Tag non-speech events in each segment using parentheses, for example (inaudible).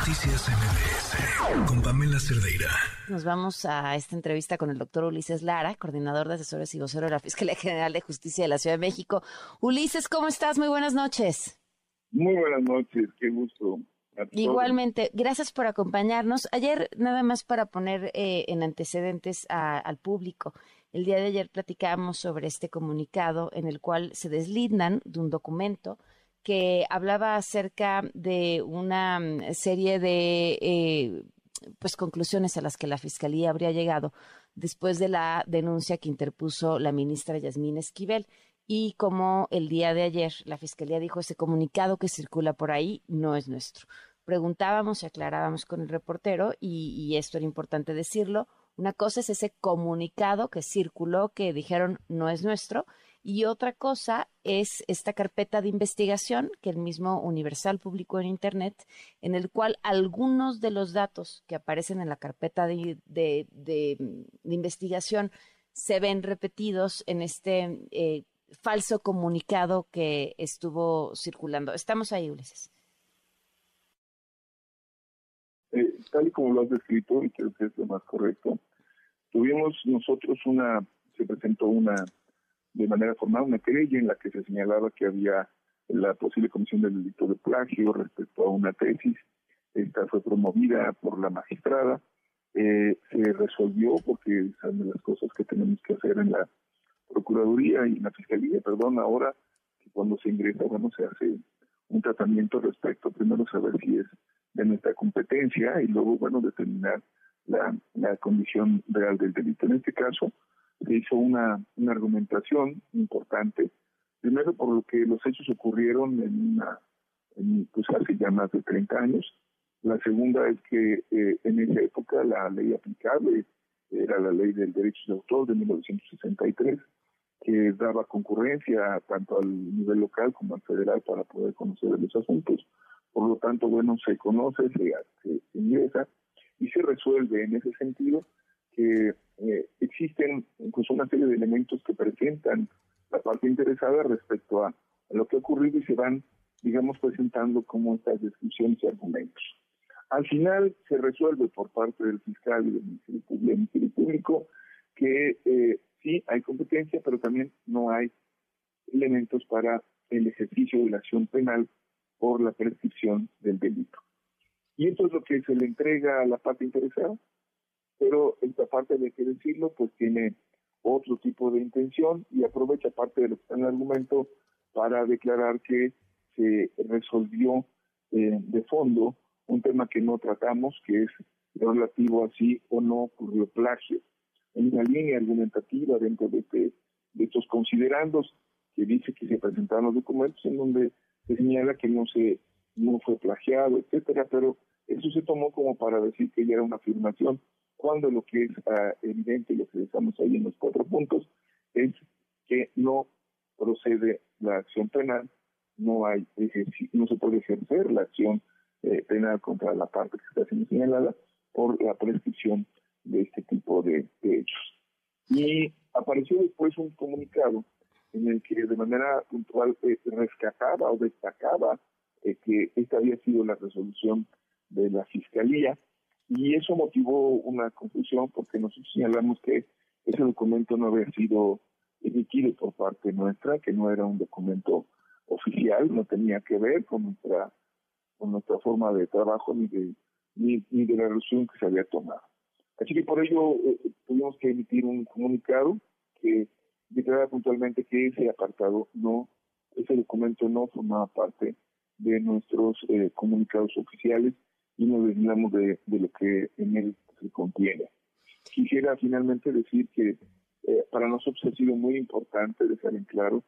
Noticias MBS con Pamela Cerdeira. Nos vamos a esta entrevista con el doctor Ulises Lara, coordinador de asesores y vocero de la Fiscalía General de Justicia de la Ciudad de México. Ulises, ¿cómo estás? Muy buenas noches. Muy buenas noches, qué gusto. Igualmente, gracias por acompañarnos. Ayer, nada más para poner eh, en antecedentes al público, el día de ayer platicábamos sobre este comunicado en el cual se deslindan de un documento que hablaba acerca de una mm, serie de eh, pues conclusiones a las que la fiscalía habría llegado después de la denuncia que interpuso la ministra Yasmín Esquivel y como el día de ayer la fiscalía dijo ese comunicado que circula por ahí no es nuestro. Preguntábamos y aclarábamos con el reportero y, y esto era importante decirlo. Una cosa es ese comunicado que circuló que dijeron no es nuestro y otra cosa es esta carpeta de investigación que el mismo Universal publicó en Internet, en el cual algunos de los datos que aparecen en la carpeta de, de, investigación se ven repetidos en este eh, falso comunicado que estuvo circulando. Estamos ahí, Ulises. Eh, tal y como lo has descrito, y creo que es lo más correcto, tuvimos nosotros una, se presentó una de manera formal una querella en la que se señalaba que había la posible comisión del delito de plagio respecto a una tesis. Esta fue promovida por la magistrada. Eh, se resolvió porque son las cosas que tenemos que hacer en la Procuraduría y en la Fiscalía, perdón, ahora que cuando se ingresa, bueno, se hace un tratamiento respecto, primero saber si es de nuestra competencia y luego, bueno, determinar la, la condición real del delito. En este caso, hizo una, una argumentación importante, primero por lo que los hechos ocurrieron en una, en, pues hace ya más de 30 años. La segunda es que eh, en esa época la ley aplicable era la ley del derecho de autor de 1963, que daba concurrencia tanto al nivel local como al federal para poder conocer los asuntos. Por lo tanto, bueno, se conoce, se, se ingresa y se resuelve en ese sentido que eh, existen pues una serie de elementos que presentan la parte interesada respecto a, lo que ha ocurrido y se van, digamos, presentando como estas descripciones y argumentos. Al final se resuelve por parte del fiscal y del Ministerio Público que eh, sí hay competencia, pero también no hay elementos para el ejercicio de la acción penal por la prescripción del delito. Y esto es lo que se le entrega a la parte interesada, pero esta parte, de que decirlo, pues tiene otro tipo de intención y aprovecha parte de lo que argumento para declarar que se resolvió eh, de fondo un tema que no tratamos, que es relativo a si o no ocurrió plagio. En una línea argumentativa dentro de, este, de estos considerandos que dice que se presentaron los documentos en donde se señala que no se no fue plagiado, etcétera, pero eso se tomó como para decir que ya era una afirmación cuando lo que es uh, evidente, lo que estamos ahí en los cuatro puntos, es que no procede la acción penal, no hay no se puede ejercer la acción eh, penal contra la parte que está siendo señalada por la prescripción de este tipo de, hechos. Y apareció después un comunicado en el que de manera puntual eh, rescataba o destacaba eh, que esta había sido la resolución de la Fiscalía y eso motivó una confusión porque nosotros señalamos que ese documento no había sido emitido por parte nuestra, que no era un documento oficial, no tenía que ver con nuestra con nuestra forma de trabajo ni de ni, de la resolución que se había tomado. Así que por ello eh, tuvimos que emitir un comunicado que declara puntualmente que ese apartado no, ese documento no formaba parte de nuestros eh, comunicados oficiales y nos desviamos de, lo que en él se contiene. Quisiera finalmente decir que eh, para nosotros ha sido muy importante dejar en claro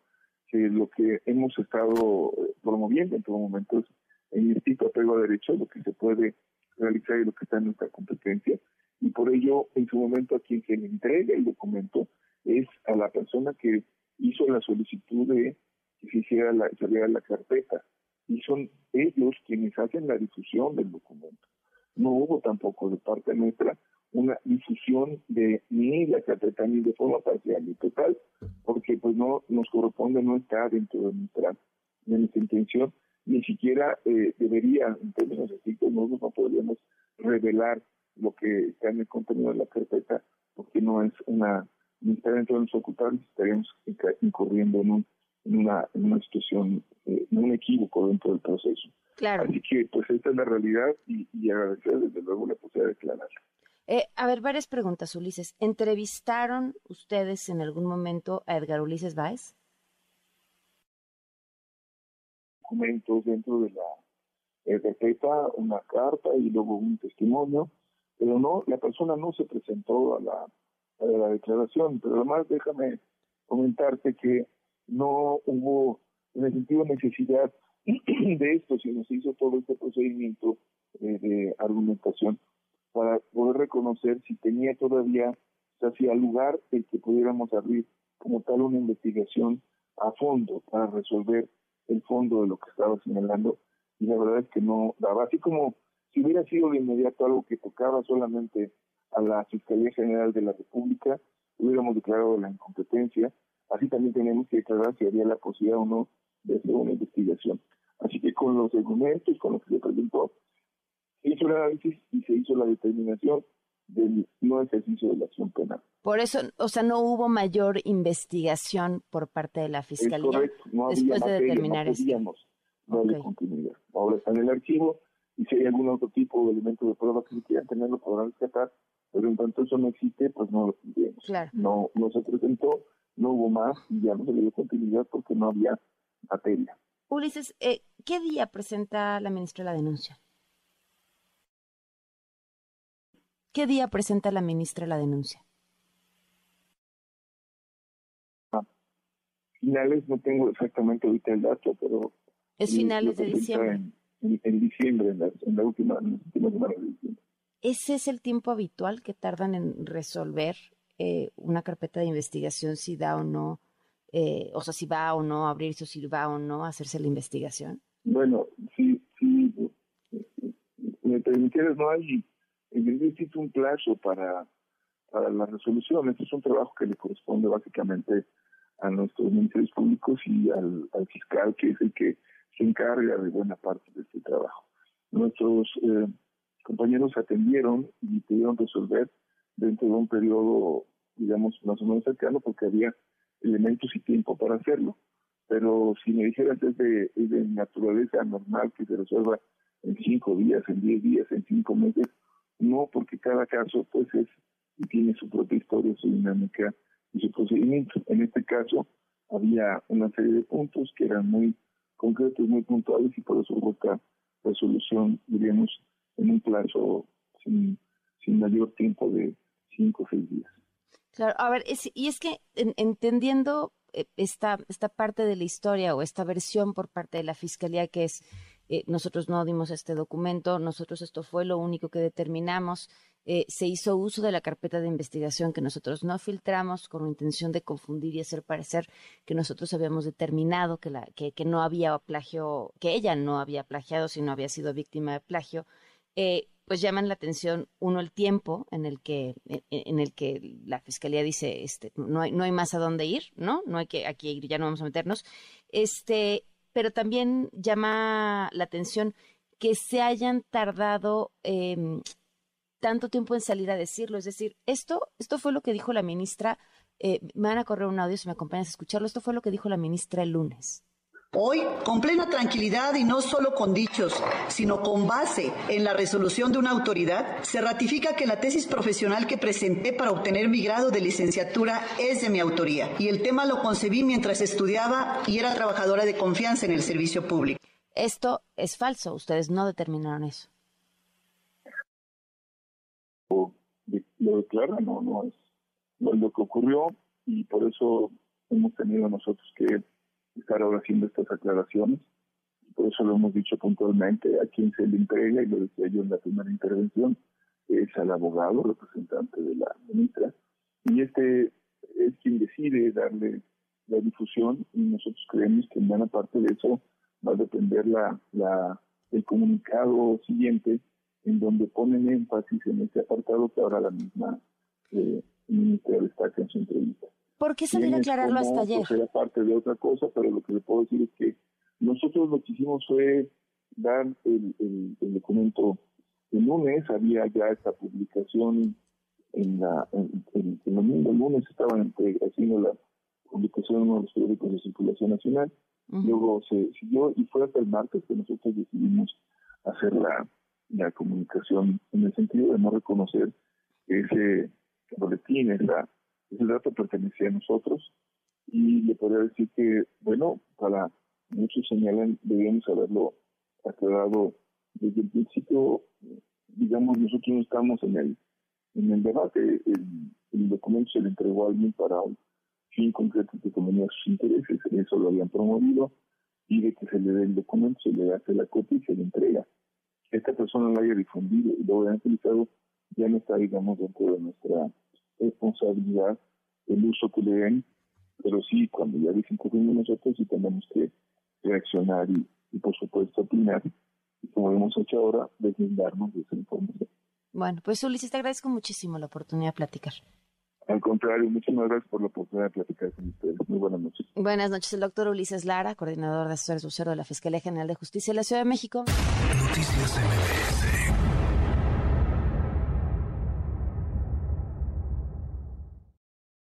que lo que hemos estado eh, promoviendo en todo momento es el instinto apego a derecho, lo que se puede realizar y lo que está en nuestra competencia. Y por ello, en su momento, a quien se le entrega el documento es a la persona que hizo la solicitud de que se hiciera la, se la carpeta y son ellos quienes hacen la difusión del documento. No hubo tampoco de parte nuestra una difusión de ni la carpeta ni de forma parcial y total, porque pues no nos corresponde, no está dentro de nuestra, de nuestra intención ni siquiera eh, debería, en términos estrictos, nosotros no podríamos revelar lo que está en el contenido de la carpeta, porque no es una, ni está dentro de los ocupantes, estaríamos incurriendo en, un, una, en una situación, eh, un equívoco dentro del proceso. Claro. Así que, pues, esta es la realidad y, y agradecer desde luego la posibilidad de declararla. Eh, a ver, varias preguntas, Ulises. ¿Entrevistaron ustedes en algún momento a Edgar Ulises Báez? Documentos dentro de la carpeta, una carta y luego un testimonio, pero no, la persona no se presentó a la, a la declaración. Pero además, déjame comentarte que no hubo, en el sentido, necesidad (clears throat) de esto, sino se hizo todo este procedimiento de argumentación para poder reconocer si tenía todavía, se hacía lugar el que pudiéramos abrir como tal una investigación a fondo para resolver el fondo de lo que estaba señalando y la verdad es que no daba, así como si hubiera sido de inmediato algo que tocaba solamente a la Fiscalía General de la República, hubiéramos declarado la incompetencia, así también tenemos que declarar si había la posibilidad o no de hacer una investigación. Así que con los documentos, con lo que se presentó, se hizo el análisis y se hizo la determinación del no ejercicio de la acción penal. Por eso, o sea, no hubo mayor investigación por parte de la Fiscalía después de determinar no podíamos darle continuidad. Ahora está en el archivo y si hay algún otro tipo de elemento de prueba que quieran tener, lo podrán rescatar, pero en tanto eso no existe, pues no lo tendríamos. No, no se presentó, no hubo más y ya no se le dio continuidad porque no había materia. Ulises, eh, ¿qué día presenta la ministra la denuncia? ¿Qué día presenta la ministra la denuncia? Ah, finales, no tengo exactamente ahorita el dato, pero... Es finales de diciembre. En, diciembre, en la, última, semana de diciembre. ¿Ese es el tiempo habitual que tardan en resolver eh, una carpeta de investigación si da o no, eh, o sea, si va o no a abrirse o si va o no a hacerse la investigación? Bueno, sí, sí, me permitieras, no hay existe un plazo para, para la resolución. Este es un trabajo que le corresponde básicamente a nuestros ministerios públicos y al, fiscal, que es el que se encarga de buena parte de este trabajo. Nuestros eh, compañeros atendieron y pudieron resolver dentro de un periodo, digamos, más o menos cercano, porque había elementos y tiempo para hacerlo. Pero si me dijeras es de, naturaleza normal que se resuelva en cinco días, en diez días, en cinco meses, no, porque cada caso pues es y tiene su propia historia, su dinámica y su procedimiento. En este caso había una serie de puntos que eran muy concretos, muy puntuales y por eso hubo esta resolución, diríamos, en un plazo sin, sin mayor tiempo de cinco o. Claro, a ver, y es que entendiendo eh, esta, esta parte de la historia o esta versión por parte de la Fiscalía que es eh, nosotros no dimos este documento, nosotros esto fue lo único que determinamos. Eh, se hizo uso de la carpeta de investigación que nosotros no filtramos con la intención de confundir y hacer parecer que nosotros habíamos determinado que, la, que, que no había plagio, que ella no había plagiado, sino había sido víctima de plagio. Pues llaman la atención uno el tiempo en el que en, el que la fiscalía dice este no hay no hay más a dónde ir no no hay que aquí ya no vamos a meternos este pero también llama la atención que se hayan tardado em, tanto tiempo en salir a decirlo. Es decir, esto, esto fue lo que dijo la ministra. Eh, me van a correr un audio si me acompañas a escucharlo. Esto fue lo que dijo la ministra el lunes. Hoy, con plena tranquilidad y no solo con dichos, sino con base en la resolución de una autoridad, se ratifica que la tesis profesional que presenté para obtener mi grado de licenciatura es de mi autoría y el tema lo concebí mientras estudiaba y era trabajadora de confianza en el servicio público. Esto es falso, ustedes no determinaron eso. Lo declaran, no, no es, no es lo que ocurrió y por eso hemos tenido nosotros que estar ahora haciendo estas aclaraciones. Por eso lo hemos dicho puntualmente a quien se le entrega, y lo decía yo en la primera intervención, es al abogado, representante de la ministra, y este es quien decide darle la difusión y nosotros creemos que en buena parte de eso va a depender la, el comunicado siguiente en donde ponen énfasis en este apartado que ahora la misma eh, ministra destaca en su entrevista. ¿Por qué salir a aclararlo hasta ayer? Era parte de otra cosa, pero lo que le puedo decir es que Nosotros lo que hicimos fue dar el, el, documento. El lunes, había ya esta publicación en la en, el domingo, lunes estaban haciendo la publicación en uno de los periódicos de circulación nacional, luego se siguió y fue hasta el martes que nosotros decidimos hacer la, la comunicación en el sentido de no reconocer ese boletín, esa, ese dato pertenecía a nosotros. Y le podría decir que, bueno, para muchos señalan, debíamos haberlo aclarado desde el principio, digamos, nosotros no estamos en el, en el debate, el, documento se le entregó a alguien para un fin concreto que convenía sus intereses, eso lo habían promovido, y de que se le dé el documento, se le hace la copia y se le entrega. Esta persona lo haya difundido y lo haya utilizado, ya no está, digamos, dentro de nuestra responsabilidad el uso que le den, pero sí, cuando ya dicen que nosotros sí tenemos que reaccionar y, por supuesto opinar, y como hemos hecho ahora, deslindarnos de esa información. Bueno, pues Ulises, te agradezco muchísimo la oportunidad de platicar. Al contrario, muchísimas gracias por la oportunidad de platicar con ustedes. Muy buenas noches. Buenas noches, el doctor Ulises Lara, coordinador de asesores vocero de la Fiscalía General de Justicia de la Ciudad de México. Noticias MBS